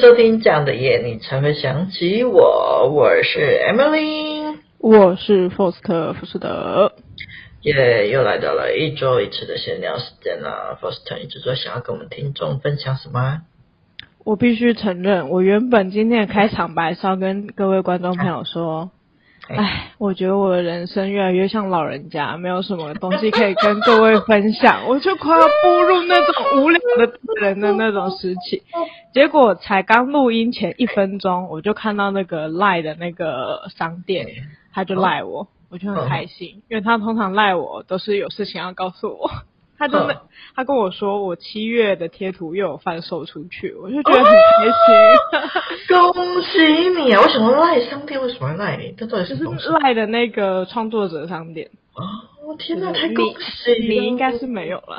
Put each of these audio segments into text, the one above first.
收听这样的夜，你才会想起我。我是 Emily，我是 Foster 福斯德。耶，yeah, 又来到了一周一次的闲聊时间了。Foster 一直说想要跟我们听众分享什么？我必须承认，我原本今天的开场白是要跟各位观众朋友说。唉，我觉得我的人生越来越像老人家，没有什么东西可以跟各位分享，我就快要步入那种无聊的人的那种时期。结果才刚录音前一分钟，我就看到那个赖的那个商店，他就赖我，我就很开心，因为他通常赖我都是有事情要告诉我。他真的，他跟我说我七月的贴图又有贩售出去，我就觉得很开心。哦、恭喜你啊！为什么赖商店为什么赖你？这到底是就是赖的那个创作者商店。哦，我天哪，太恭喜你！你应该是没有了。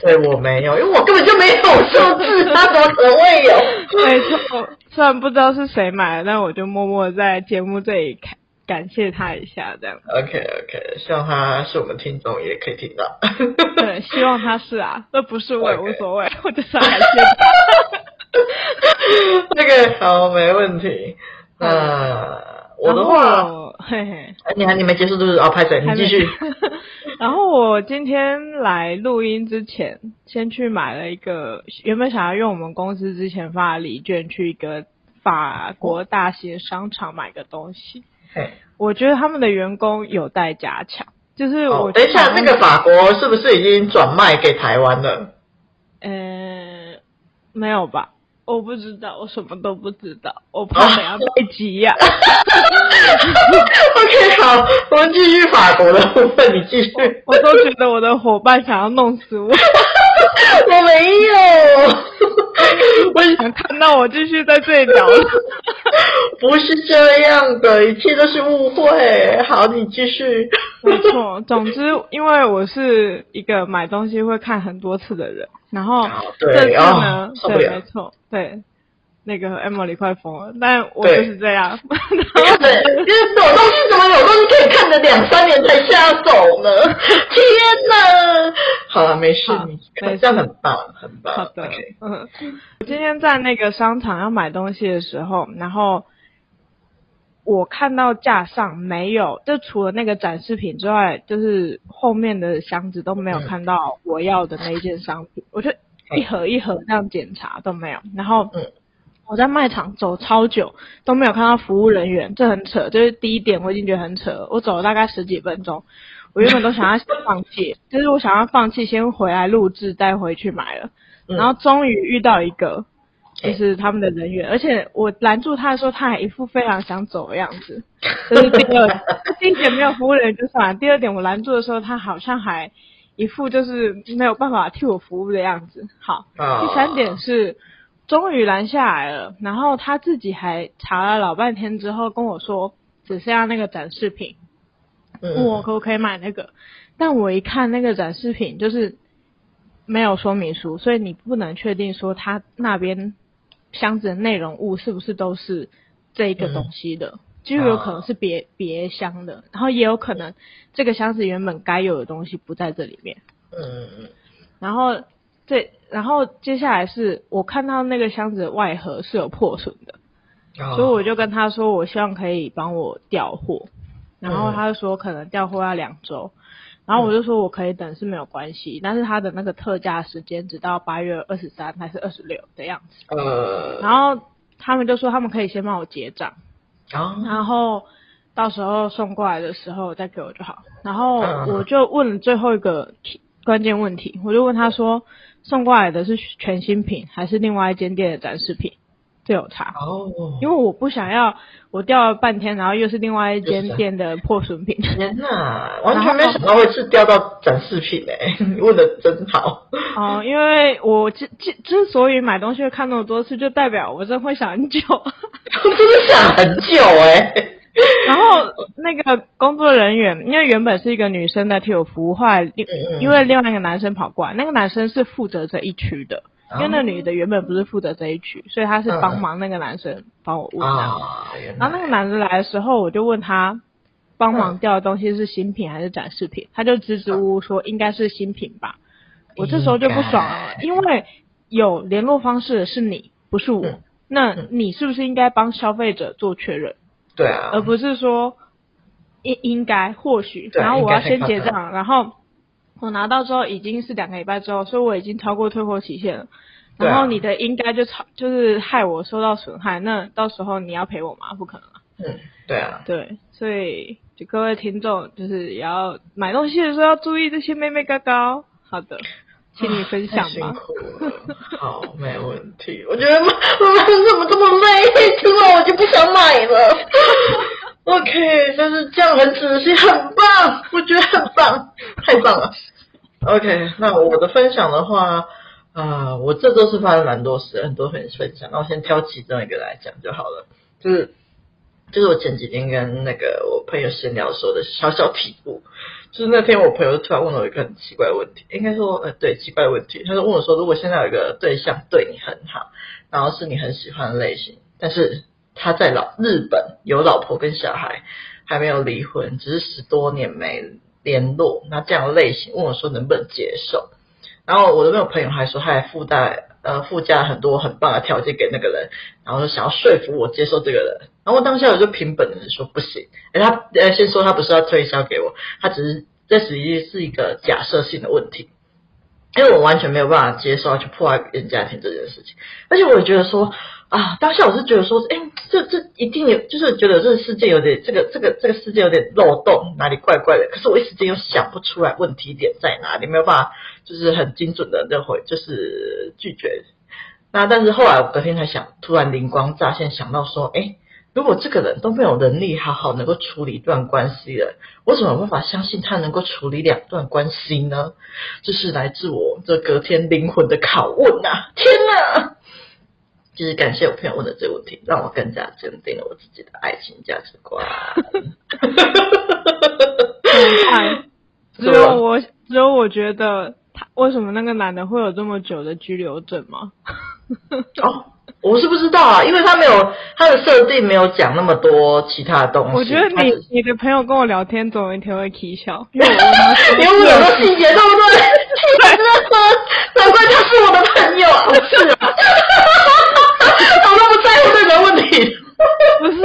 对，我没有，因为我根本就没有数字，他怎么可能会有？没错，虽然不知道是谁买的，但我就默默在节目这里看。感谢他一下，这样。OK OK，希望他是我们听众，也可以听到。对，希望他是啊，那不是我也无所谓.我就是要感谢他。那个好，没问题。那、呃、我的话，嘿嘿，你还你没结束，就是哦，拍水，你继续。然后我今天来录音之前，先去买了一个，原本想要用我们公司之前发的礼券去一个法国大型商场买个东西。嘿我觉得他们的员工有待加强，就是我、哦、等一下，那个法国是不是已经转卖给台湾了？呃，没有吧？我不知道，我什么都不知道，我怕等下被急呀。OK，好，我们继续法国的部分，你继续。我都觉得我的伙伴想要弄死我。我没有，我想看到我继续在这里聊了。不是这样的，一切都是误会。好，你继续。没错，总之，因为我是一个买东西会看很多次的人，然后这次呢，对，对，没错，对。那个 Emily 快疯了，但我就是这样。对，因为这种东西怎么有东西可以看了两三年才下手呢？天哪！好了，没事，你看这样很棒，很棒。好的嗯，我今天在那个商场要买东西的时候，然后我看到架上没有，就除了那个展示品之外，就是后面的箱子都没有看到我要的那一件商品。嗯、我就一盒一盒这样检查都没有，然后嗯。我在卖场走超久都没有看到服务人员，这很扯。就是第一点，我已经觉得很扯。我走了大概十几分钟，我原本都想要放弃，就是我想要放弃，先回来录制，再回去买了。然后终于遇到一个，就是他们的人员，而且我拦住他的时候，他还一副非常想走的样子。这是第二，第一点没有服务人员就算了，第二点我拦住的时候，他好像还一副就是没有办法替我服务的样子。好，第三点是。终于拦下来了，然后他自己还查了老半天之后跟我说，只剩下那个展示品，问我可不可以买那个。嗯、但我一看那个展示品就是没有说明书，所以你不能确定说他那边箱子的内容物是不是都是这一个东西的，嗯、就有可能是别别箱的，然后也有可能这个箱子原本该有的东西不在这里面。嗯嗯，然后。对，然后接下来是我看到那个箱子的外盒是有破损的，哦、所以我就跟他说，我希望可以帮我调货，然后他就说可能调货要两周，然后我就说我可以等是没有关系，嗯、但是他的那个特价时间直到八月二十三还是二十六的样子，呃，然后他们就说他们可以先帮我结账，哦、然后到时候送过来的时候再给我就好，然后我就问了最后一个关键问题，我就问他说。送过来的是全新品还是另外一间店的展示品？这有差哦。Oh. 因为我不想要我掉了半天，然后又是另外一间店的破损品。天哪，完全没想到会是掉到展示品哎！你 问的真好。哦，因为我之之之所以买东西会看那么多次，就代表我真会想很久。我真的想很久哎。然后那个工作人员，因为原本是一个女生在替我服务，后来因为另外一个男生跑过来，那个男生是负责这一区的，因为那女的原本不是负责这一区，所以他是帮忙那个男生帮我问的。然后那个男的来的时候，我就问他，帮忙调的东西是新品还是展示品？他就支支吾吾说应该是新品吧。我这时候就不爽了，因为有联络方式的是你，不是我。那你是不是应该帮消费者做确认？对啊，而不是说应应该或许，然后我要先结账，然后我拿到之后已经是两个礼拜之后，所以我已经超过退货期限了。然后你的应该就超就是害我受到损害，那到时候你要赔我吗？不可能啊。嗯，对啊。对，所以就各位听众就是也要买东西的时候要注意这些妹妹高高。好的。请你分享吧。辛苦了，好，没问题。我觉得妈妈怎么这么累？听完我就不想买了。OK，但是这样很仔细，很棒，我觉得很棒，太棒了。OK，那我的分享的话，啊、呃，我这周是发了蛮多事，很多人分享，那我先挑其中一个来讲就好了。就是，就是我前几天跟那个我朋友闲聊说的小小体悟。就是那天，我朋友突然问了我一个很奇怪的问题，应该说，呃，对，奇怪的问题。他就问我说：“如果现在有一个对象对你很好，然后是你很喜欢的类型，但是他在老日本有老婆跟小孩，还没有离婚，只是十多年没联络，那这样的类型，问我说能不能接受？”然后我的那个朋友还说，他还附带呃附加很多很棒的条件给那个人，然后就想要说服我接受这个人。然后当下我就凭本能说不行，诶他呃先说他不是要推销给我，他只是这实际是一个假设性的问题，因为我完全没有办法接受要去破坏别人家庭这件事情，而且我也觉得说啊，当下我是觉得说，哎，这这一定有，就是觉得这个世界有点这个这个这个世界有点漏洞，哪里怪怪的，可是我一时间又想不出来问题点在哪里，没有办法就是很精准的认回，就是拒绝。那但是后来我隔天才想，突然灵光乍现，想到说，哎。如果这个人都没有能力好好能够处理一段关系了，我怎么办法相信他能够处理两段关系呢？这是来自我这隔天灵魂的拷问啊！天哪！就是感谢我朋友问的这个问题，让我更加坚定了我自己的爱情价值观。只有我，只有我觉得他为什么那个男的会有这么久的拘留证吗？哦。我是不知道啊，因为他没有他的设定没有讲那么多其他的东西。我觉得你你的朋友跟我聊天总有一天会起笑，因为我有很多细节，对 不对？难怪他是我的朋友不！是啊，我都不在乎这个问题。不是，因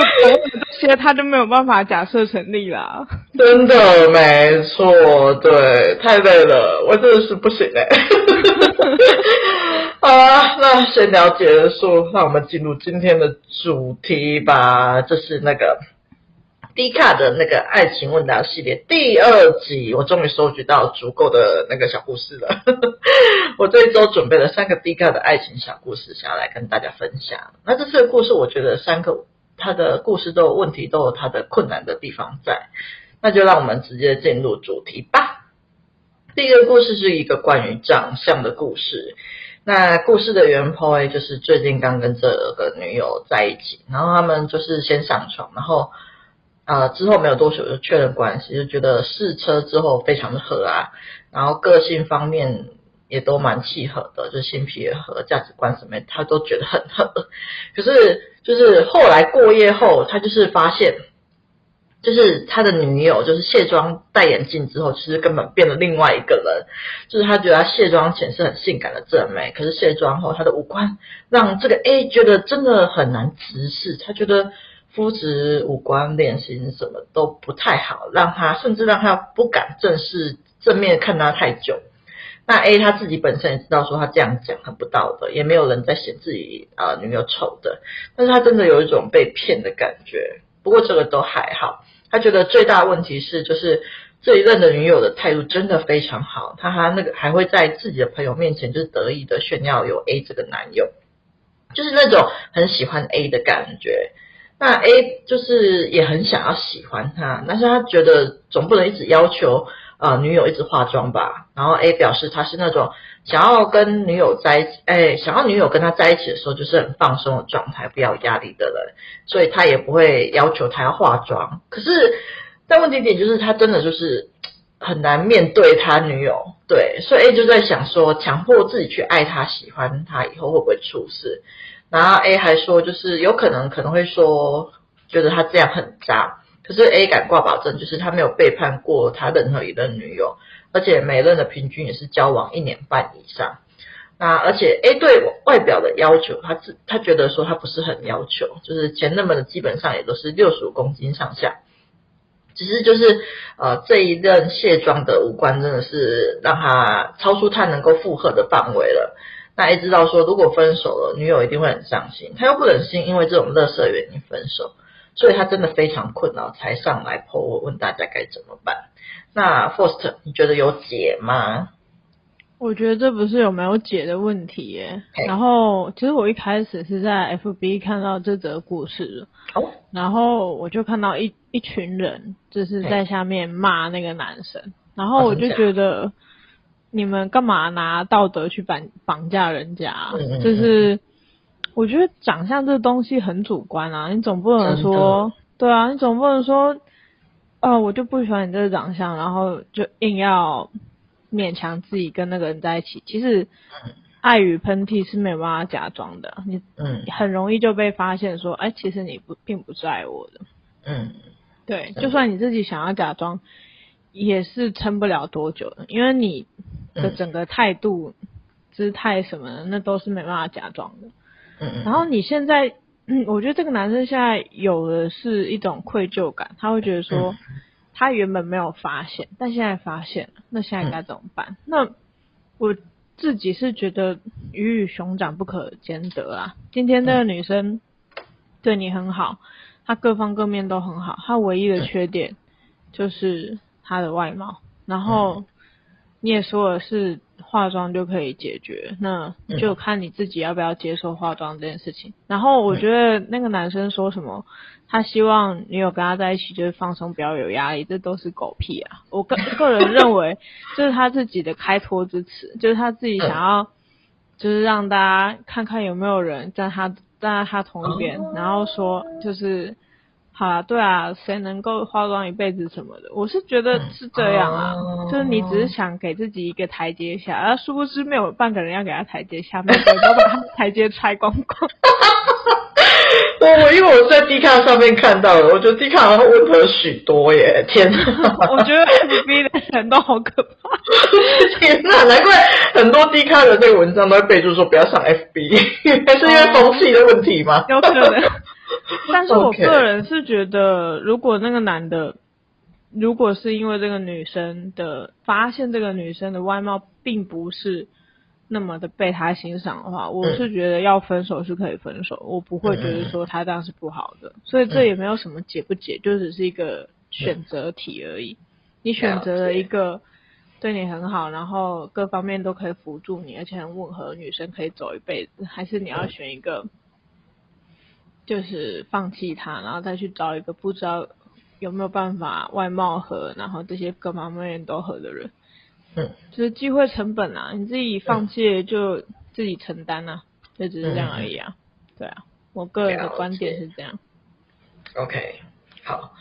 为这些他就没有办法假设成立啦。真的没错，对，太累了，我真的是不行哎。好啊，那闲聊结束，让我们进入今天的主题吧。这是那个 D 卡的那个爱情问答系列第二集，我终于收集到足够的那个小故事了。我这一周准备了三个 D 卡的爱情小故事，想要来跟大家分享。那这次的故事，我觉得三个他的故事都有问题，都有他的困难的地方在。那就让我们直接进入主题吧。第一个故事是一个关于长相的故事。那故事的原 po 就是最近刚跟这个女友在一起，然后他们就是先上床，然后呃之后没有多久就确认关系，就觉得试车之后非常的合啊，然后个性方面也都蛮契合的，就心脾也合，价值观什么他都觉得很合。可是就是后来过夜后，他就是发现。就是他的女友，就是卸妆戴眼镜之后，其实根本变了另外一个人。就是他觉得他卸妆前是很性感的正妹，可是卸妆后，他的五官让这个 A 觉得真的很难直视。他觉得肤质、五官、脸型什么都不太好，让他甚至让他不敢正视正面看他太久。那 A 他自己本身也知道说他这样讲很不道德，也没有人在嫌自己啊、女友丑的，但是他真的有一种被骗的感觉。不过这个都还好。他觉得最大的问题是，就是这一任的女友的态度真的非常好，他还那个还会在自己的朋友面前就是得意的炫耀有 A 这个男友，就是那种很喜欢 A 的感觉。那 A 就是也很想要喜欢他，但是他觉得总不能一直要求呃女友一直化妆吧。然后 A 表示他是那种。想要跟女友在一起，哎，想要女友跟他在一起的时候，就是很放松的状态，不要压力的人，所以他也不会要求他要化妆。可是，但问题点就是他真的就是很难面对他女友，对，所以 A 就在想说，强迫自己去爱他、喜欢他，以后会不会出事？然后 A 还说，就是有可能可能会说，觉得他这样很渣。可是 A 敢挂保证，就是他没有背叛过他任何一任女友。而且每任的平均也是交往一年半以上，那而且 A 对外表的要求，他自他觉得说他不是很要求，就是前任们的基本上也都是六十五公斤上下，只是就是呃这一任卸妆的五官真的是让他超出他能够负荷的范围了。那 A 知道说如果分手了，女友一定会很伤心，他又不忍心因为这种垃圾原因分手，所以他真的非常困扰，才上来 po 我问大家该怎么办。那 f o r s t 你觉得有解吗？我觉得这不是有没有解的问题耶。然后其实我一开始是在 FB 看到这则故事的，然后我就看到一一群人就是在下面骂那个男生，然后我就觉得你们干嘛拿道德去绑绑架人家？就是我觉得长相这东西很主观啊，你总不能说对啊，你总不能说。哦，我就不喜欢你这个长相，然后就硬要勉强自己跟那个人在一起。其实，爱与喷嚏是没有办法假装的，你嗯，很容易就被发现说，哎，其实你不并不是爱我的。嗯，对，就算你自己想要假装，也是撑不了多久的，因为你的整个态度、姿态什么的，那都是没办法假装的。嗯，然后你现在。嗯，我觉得这个男生现在有的是一种愧疚感，他会觉得说，他原本没有发现，但现在发现了，那现在该怎么办？那我自己是觉得鱼与熊掌不可兼得啊。今天那个女生对你很好，她各方各面都很好，她唯一的缺点就是她的外貌，然后你也说了是。化妆就可以解决，那就看你自己要不要接受化妆这件事情。然后我觉得那个男生说什么，他希望女友跟他在一起就是放松，不要有压力，这都是狗屁啊！我个个人认为，这是他自己的开脱之词，就是他自己想要，就是让大家看看有没有人在他站在他同一边，然后说就是。好啊，对啊，谁能够化妆一辈子什么的？我是觉得是这样啊，嗯、就是你只是想给自己一个台阶下，而殊不知没有半个人要给他台阶下，每个人都把他台阶拆光光。我我因为我在 D 卡上面看到了，我觉得 D 卡温和许多耶，天哪！我觉得 FB 的人都好可怕，天哪！难怪很多 D 卡的那个文章都会备注说不要上 FB，还是因为风气的问题吗？有可能。但是我个人是觉得，如果那个男的，如果是因为这个女生的发现，这个女生的外貌并不是那么的被他欣赏的话，我是觉得要分手是可以分手，我不会觉得说他这样是不好的。所以这也没有什么解不解，就只是一个选择题而已。你选择了一个对你很好，然后各方面都可以辅助你，而且很吻合女生可以走一辈子，还是你要选一个？就是放弃他，然后再去找一个不知道有没有办法外貌合，然后这些各方面都合的人。嗯，就是机会成本啊，你自己放弃就自己承担啊，就、嗯、只是这样而已啊。对啊，我个人的观点是这样。OK，好，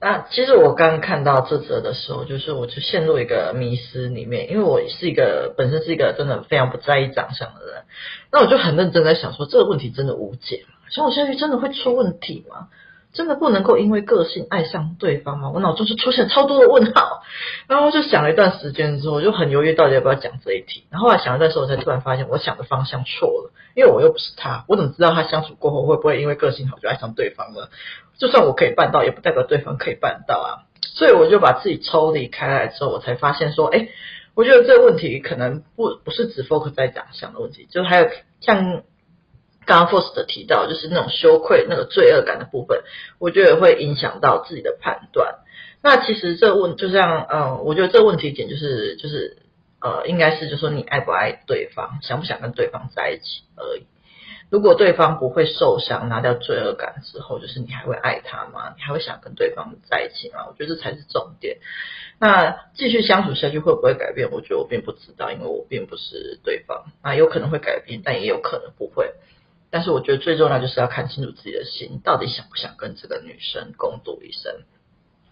那其实我刚看到这则的时候，就是我就陷入一个迷失里面，因为我是一个本身是一个真的非常不在意长相的人，那我就很认真在想说，这个问题真的无解吗？相处下去真的会出问题吗？真的不能够因为个性爱上对方吗？我脑中就出现超多的问号，然后就想了一段时间之后，我就很犹豫到底要不要讲这一题。然后来想了一段时候，我才突然发现我想的方向错了，因为我又不是他，我怎么知道他相处过后会不会因为个性好就爱上对方了？就算我可以办到，也不代表对方可以办到啊。所以我就把自己抽离开来之后，我才发现说，哎，我觉得这个问题可能不不是只 focus 在长相的问题，就是还有像。刚刚 Faust 提到，就是那种羞愧、那个罪恶感的部分，我觉得会影响到自己的判断。那其实这问就像，嗯，我觉得这个问题点就是，就是，呃，应该是就说你爱不爱对方，想不想跟对方在一起而已。如果对方不会受伤，拿掉罪恶感之后，就是你还会爱他吗？你还会想跟对方在一起吗？我觉得这才是重点。那继续相处下去会不会改变？我觉得我并不知道，因为我并不是对方。那有可能会改变，但也有可能不会。但是我觉得最重要就是要看清楚自己的心，到底想不想跟这个女生共度一生。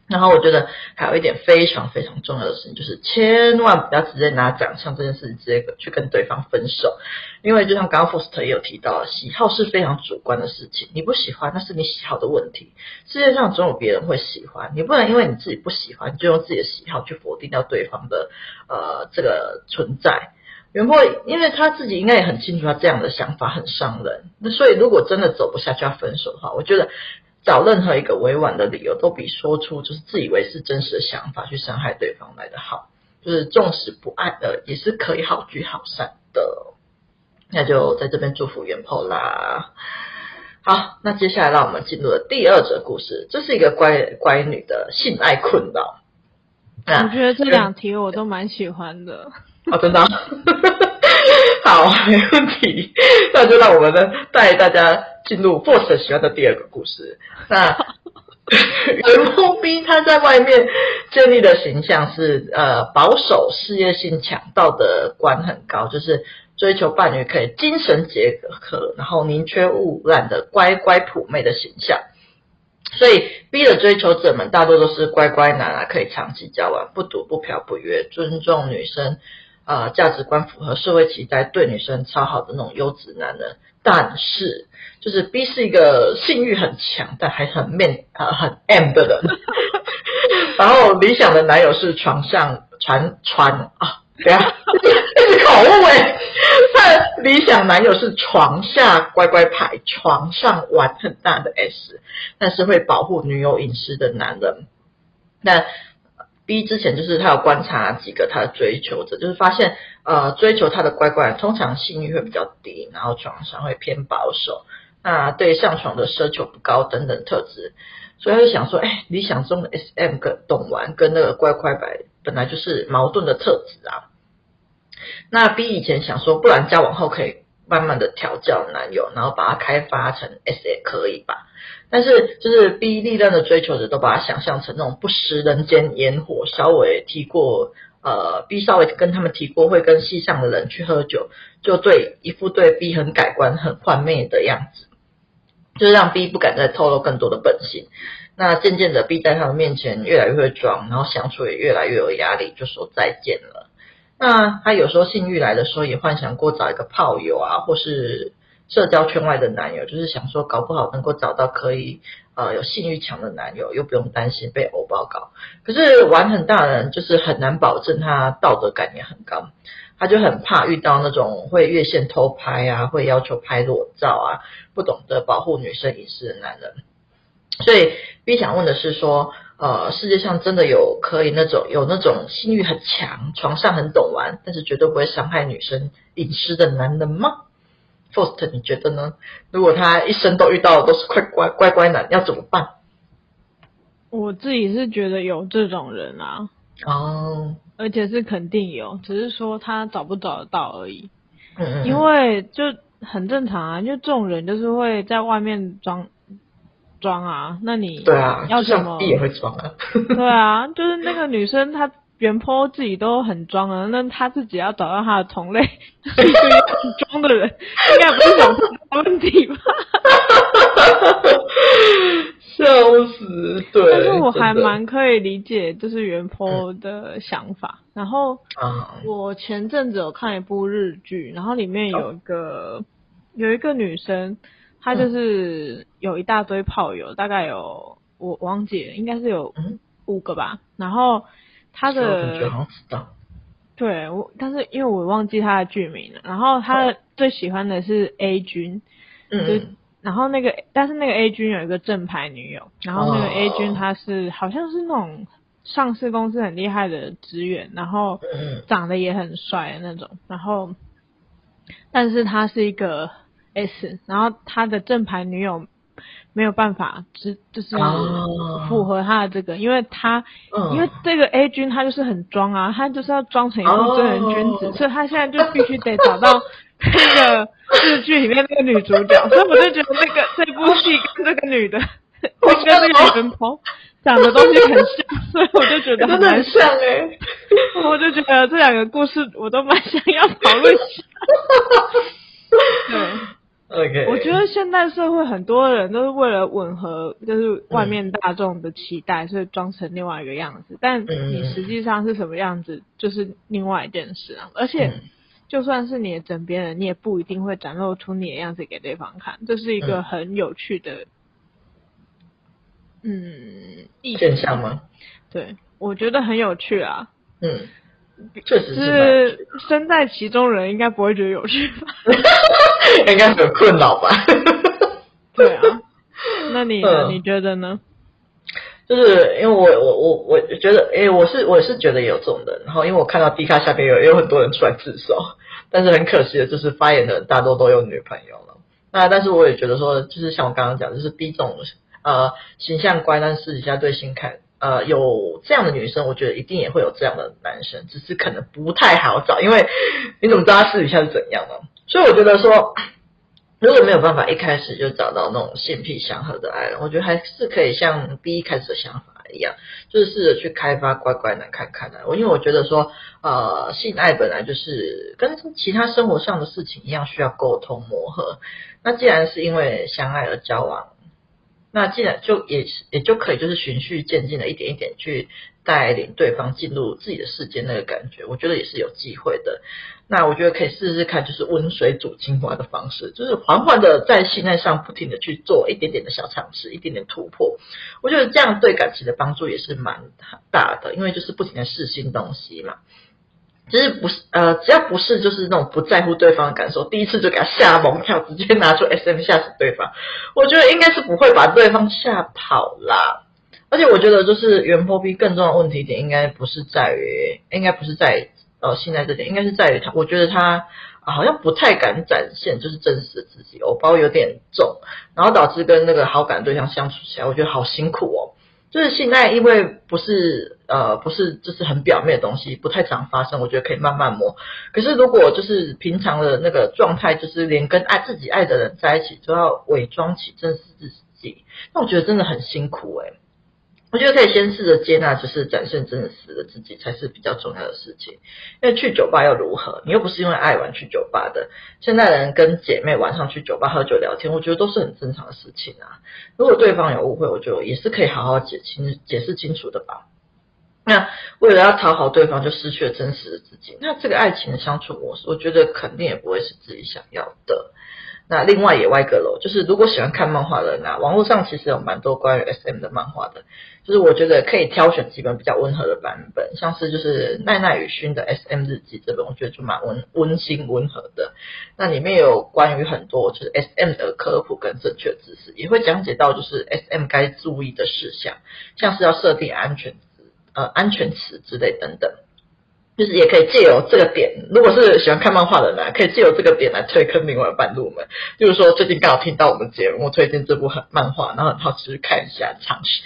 然后我觉得还有一点非常非常重要的事情，就是千万不要直接拿长相这件事情直接去跟对方分手，因为就像刚刚 f o s t 也有提到，喜好是非常主观的事情，你不喜欢那是你喜好的问题。世界上总有别人会喜欢，你不能因为你自己不喜欢，就用自己的喜好去否定掉对方的呃这个存在。原 PO 因为他自己应该也很清楚，他这样的想法很伤人。那所以如果真的走不下去要分手的话，我觉得找任何一个委婉的理由，都比说出就是自以为是真实的想法去伤害对方来的好。就是纵使不爱的，也是可以好聚好散的。那就在这边祝福原 PO 啦。好，那接下来让我们进入了第二则故事。这是一个乖乖女的性爱困扰。我觉得这两题我都蛮喜欢的。哦，真的？好，没问题。那就让我们呢带大家进入 Faust 喜欢的第二个故事。那原 PO B 他在外面建立的形象是呃保守、事业性强、道德观很高，就是追求伴侣可以精神结合，然后宁缺毋滥的乖乖普妹的形象。所以 B 的追求者们大多都是乖乖男啊，可以长期交往，不赌不嫖不约，尊重女生。啊、呃，价值观符合社会期待，对女生超好的那种优质男人，但是就是 B 是一个性欲很强，但还很 man、呃，很 M 的人。然后理想的男友是床上传传啊，等下一直口误哎。他理想男友是床下乖乖牌，床上玩很大的 S，但是会保护女友隐私的男人。那。B 之前就是他有观察几个他的追求者，就是发现呃追求他的乖乖通常性欲会比较低，然后床上会偏保守，那对上床的奢求不高等等特质，所以他就想说，哎，理想中的 SM 跟懂玩跟那个乖乖牌本来就是矛盾的特质啊。那 B 以前想说，不然交往后可以慢慢的调教男友，然后把他开发成 S 也可以吧。但是，就是 B 力量的追求者都把他想象成那种不食人间烟火，稍微提过，呃，B 稍微跟他们提过会跟戏上的人去喝酒，就对一副对 B 很改观、很幻灭的样子，就是让 B 不敢再透露更多的本性。那渐渐的，B 在他们面前越来越会装，然后相处也越来越有压力，就说再见了。那他有时候性欲来的时候，也幻想过找一个炮友啊，或是。社交圈外的男友，就是想说搞不好能够找到可以呃有性欲强的男友，又不用担心被欧包搞。可是玩很大的人就是很难保证他道德感也很高，他就很怕遇到那种会越线偷拍啊，会要求拍裸照啊，不懂得保护女生隐私的男人。所以 B 想问的是说，呃，世界上真的有可以那种有那种性欲很强，床上很懂玩，但是绝对不会伤害女生隐私的男人吗？First，你觉得呢？如果他一生都遇到的都是乖乖乖乖男，要怎么办？我自己是觉得有这种人啊，哦，而且是肯定有，只是说他找不找得到而已。嗯嗯。因为就很正常啊，就这种人就是会在外面装装啊。那你对啊，要怎么？也会装啊。对啊，就是那个女生她。原 PO 自己都很装啊，那她自己要找到她的同类，是一个很装的人，应该不是什么问题吧？笑死，对。但是我还蛮可以理解，就是原 PO 的想法。嗯、然后，我前阵子有看一部日剧，然后里面有一个、哦、有一个女生，她就是有一大堆炮友，大概有我忘记了，应该是有五个吧，然后。他的对我，但是因为我忘记他的剧名了。然后他最喜欢的是 A 君，嗯，就然后那个，但是那个 A 君有一个正牌女友，然后那个 A 君他是好像是那种上市公司很厉害的职员，然后长得也很帅的那种，然后但是他是一个 S，然后他的正牌女友。没有办法，只就是符合他的这个，oh. 因为他、uh. 因为这个 A 君他就是很装啊，他就是要装成一个正人君子，oh. 所以他现在就必须得找到那个 日剧里面那个女主角，所以我就觉得那个这部戏跟这个女的，跟那个女人婆讲的东西很像，所以我就觉得很难像哎、欸，我就觉得这两个故事我都蛮想要讨论一下，对。我觉得现代社会很多人都是为了吻合，就是外面大众的期待，嗯、所以装成另外一个样子。但你实际上是什么样子，就是另外一件事啊。而且，就算是你的枕边人，你也不一定会展露出你的样子给对方看。这是一个很有趣的，嗯，现象吗？对，我觉得很有趣啊。嗯。确实是，是身在其中人应该不会觉得有趣吧？应该很困扰吧？对啊，那你呢、嗯、你觉得呢？就是因为我我我我觉得，哎，我是我是觉得有这种人，然后因为我看到 D 卡下边有有很多人出来自首，但是很可惜的就是发言的人大多都有女朋友了。那但是我也觉得说，就是像我刚刚讲，就是 D 这种呃形象乖，但私底下对性看呃有这样的女生，我觉得一定也会有这样的男生，只是可能不太好找，因为你怎么知道他私底下是怎样呢？所以我觉得说。如果没有办法一开始就找到那种性癖相合的爱人，我觉得还是可以像第一开始的想法一样，就是试着去开发乖乖男看看的。我因为我觉得说，呃，性爱本来就是跟其他生活上的事情一样，需要沟通磨合。那既然是因为相爱而交往，那既然就也也就可以就是循序渐进的一点一点去带领对方进入自己的世界，那个感觉，我觉得也是有机会的。那我觉得可以试试看，就是温水煮青蛙的方式，就是缓缓的在性爱上不停的去做一点点的小尝试，一点点突破。我觉得这样对感情的帮助也是蛮大的，因为就是不停的试新东西嘛。其实不是呃，只要不是就是那种不在乎对方的感受，第一次就给他吓蒙跳，直接拿出 SM 吓死对方，我觉得应该是不会把对方吓跑啦。而且我觉得就是原 po B 更重要的问题点，应该不是在于，应该不是在于。呃，现在这点应该是在于他，我觉得他好像不太敢展现就是真实的自己，偶包有点重，然后导致跟那个好感对象相处起来，我觉得好辛苦哦。就是现在因为不是呃不是就是很表面的东西，不太常发生，我觉得可以慢慢磨。可是如果就是平常的那个状态，就是连跟爱自己爱的人在一起都要伪装起真实自己，那我觉得真的很辛苦诶。我觉得可以先试着接纳，就是展现真实的自己才是比较重要的事情。因为去酒吧又如何？你又不是因为爱玩去酒吧的。现在人跟姐妹晚上去酒吧喝酒聊天，我觉得都是很正常的事情啊。如果对方有误会，我觉得也是可以好好解清、解释清楚的吧。那为了要讨好对方，就失去了真实的自己。那这个爱情的相处模式，我觉得肯定也不会是自己想要的。那另外也歪个楼，就是如果喜欢看漫画的人啊，网络上其实有蛮多关于 SM 的漫画的，就是我觉得可以挑选几本比较温和的版本，像是就是奈奈与薰的 SM 日记这本，我觉得就蛮温温馨温和的。那里面有关于很多就是 SM 的科普跟正确知识，也会讲解到就是 SM 该注意的事项，像是要设定安全呃安全词之类等等。就是也可以借由这个点，如果是喜欢看漫画的人，可以借由这个点来推坑另外半入门。就是说，最近刚好听到我们节目推荐这部很漫画，然后很好奇去看一下尝试，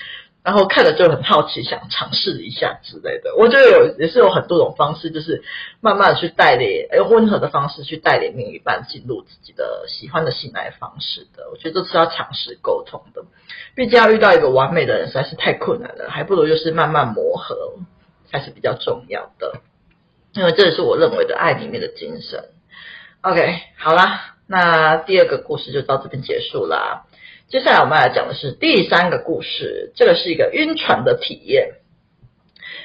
然后看了就很好奇想尝试一下之类的。我觉得有也是有很多种方式，就是慢慢去带领，用温和的方式去带领另一半进入自己的喜欢的性爱方式的。我觉得这是要尝试沟通的，毕竟要遇到一个完美的人实在是太困难了，还不如就是慢慢磨合才是比较重要的。因为这是我认为的爱里面的精神。OK，好啦，那第二个故事就到这边结束啦。接下来我们来讲的是第三个故事，这个是一个晕船的体验。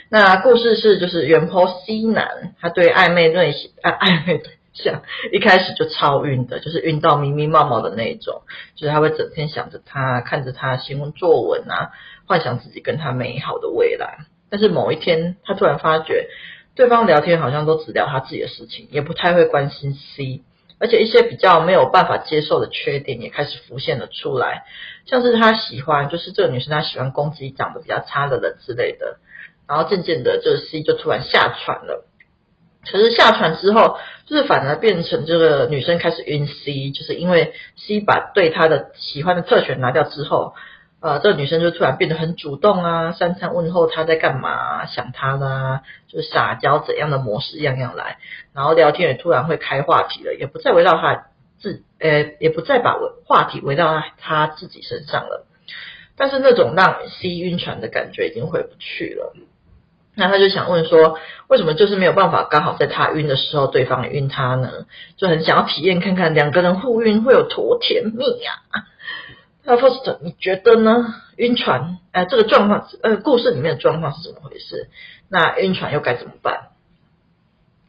那故事是就是原 po C 男，他对暧昧对象啊暧昧对象一开始就超晕的，就是晕到迷迷茫茫的那种，就是他会整天想着他，看着他新闻作文啊，幻想自己跟他美好的未来。但是某一天，他突然发觉。对方聊天好像都只聊他自己的事情，也不太会关心 C，而且一些比较没有办法接受的缺点也开始浮现了出来，像是他喜欢，就是这个女生她喜欢攻击长得比较差的人之类的，然后渐渐的，这个 C 就突然下船了。可是下船之后，就是反而变成这个女生开始晕 C，就是因为 C 把对她的喜欢的特权拿掉之后。呃，这个女生就突然变得很主动啊，三餐问候他在干嘛，想他啦，就撒娇怎样的模式样样来，然后聊天也突然会开话题了，也不再围绕他自，呃，也不再把话题围绕他自己身上了。但是那种让 C 晕船的感觉已经回不去了。那他就想问说，为什么就是没有办法刚好在他晕的时候，对方也晕他呢？就很想要体验看看两个人互晕会有多甜蜜呀、那 Faust，你觉得呢？晕船，哎、呃，这个状况，呃，故事里面的状况是怎么回事？那晕船又该怎么办？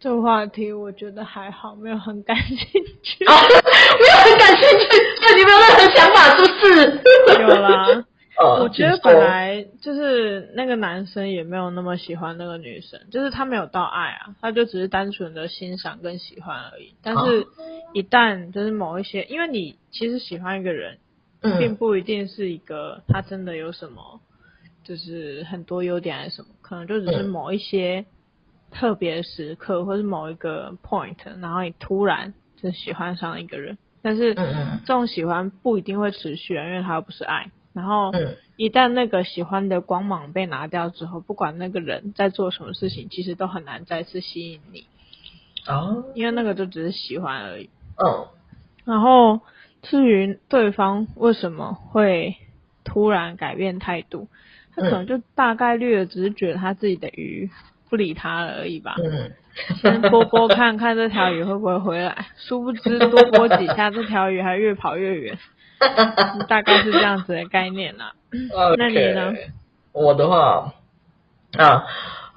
这个话题我觉得还好，没有很感兴趣。啊、没有很感兴趣，对你没有任何想法，是不是？有啦，呃，我觉得本来就是那个男生也没有那么喜欢那个女生，就是他没有到爱啊，他就只是单纯的欣赏跟喜欢而已。但是，一旦就是某一些，因为你其实喜欢一个人，并不一定是一个他真的有什么，就是很多优点还是什么，可能就只是某一些特别时刻，或是某一个 point，然后你突然就喜欢上一个人。但是，这种喜欢不一定会持续啊，因为它又不是爱。然后，一旦那个喜欢的光芒被拿掉之后，不管那个人在做什么事情，其实都很难再次吸引你。哦，因为那个就只是喜欢而已。嗯。然后，至于对方为什么会突然改变态度，他可能就大概率的只是觉得他自己的鱼不理他了而已吧。嗯。先拨拨看看这条鱼会不会回来，殊不知多拨几下，这条鱼还越跑越远。大概是这样子的概念啦。那你呢？我的话，啊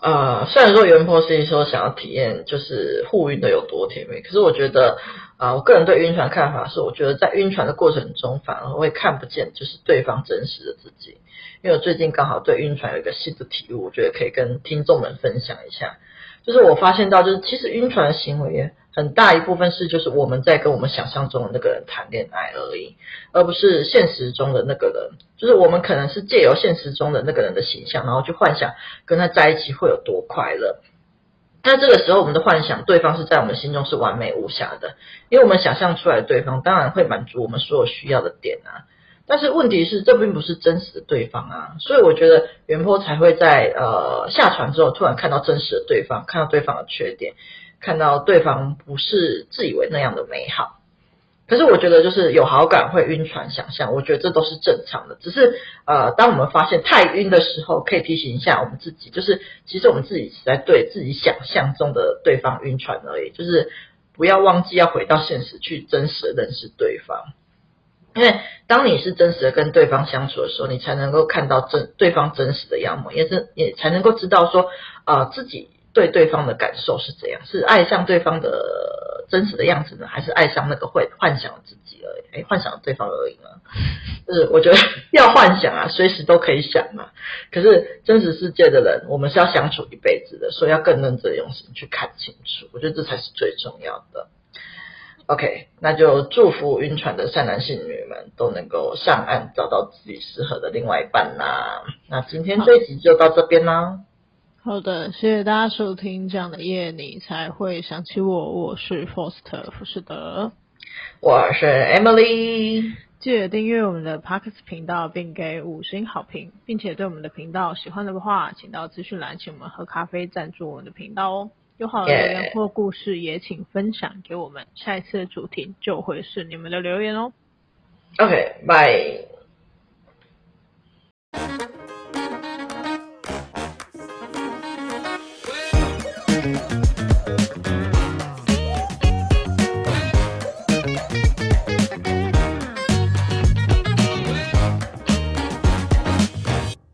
呃，虽然说原 po 是说想要体验就是互晕的有多甜蜜，可是我觉得啊，我个人对晕船看法是，我觉得在晕船的过程中，反而会看不见就是对方真实的自己。因为我最近刚好对晕船有一个新的体悟，我觉得可以跟听众们分享一下。就是我发现到，就是其实晕船的行为很大一部分是，就是我们在跟我们想象中的那个人谈恋爱而已，而不是现实中的那个人。就是我们可能是借由现实中的那个人的形象，然后去幻想跟他在一起会有多快乐。那这个时候，我们的幻想对方是在我们心中是完美无瑕的，因为我们想象出来的对方当然会满足我们所有需要的点啊。但是问题是，这并不是真实的对方啊，所以我觉得原 po 才会在呃下船之后突然看到真实的对方，看到对方的缺点，看到对方不是自以为那样的美好。可是我觉得就是有好感会晕船想象，我觉得这都是正常的。只是呃，当我们发现太晕的时候，可以提醒一下我们自己，就是其实我们自己是在对自己想象中的对方晕船而已，就是不要忘记要回到现实去真实的认识对方。因为当你是真实的跟对方相处的时候，你才能够看到真对方真实的样貌，也是也才能够知道说，呃，自己对对方的感受是怎样，是爱上对方的真实的样子呢，还是爱上那个会幻想自己而已？哎，幻想对方而已呢？就是我觉得 要幻想啊，随时都可以想嘛。可是真实世界的人，我们是要相处一辈子的，所以要更认真用心去看清楚。我觉得这才是最重要的。OK，那就祝福晕船的善男信女们都能够上岸，找到自己适合的另外一半啦。那今天这集就到这边啦。好的，谢谢大家收听这样的夜，你才会想起我。我是 Foster 福士德，我是 Emily。记得订阅我们的 Podcast 频道，并给五星好评，并且对我们的频道喜欢的话，请到资讯栏请我们喝咖啡赞助我们的频道哦。有好的留言或故事，也请分享给我们。下一次的主题就会是你们的留言哦。OK，bye。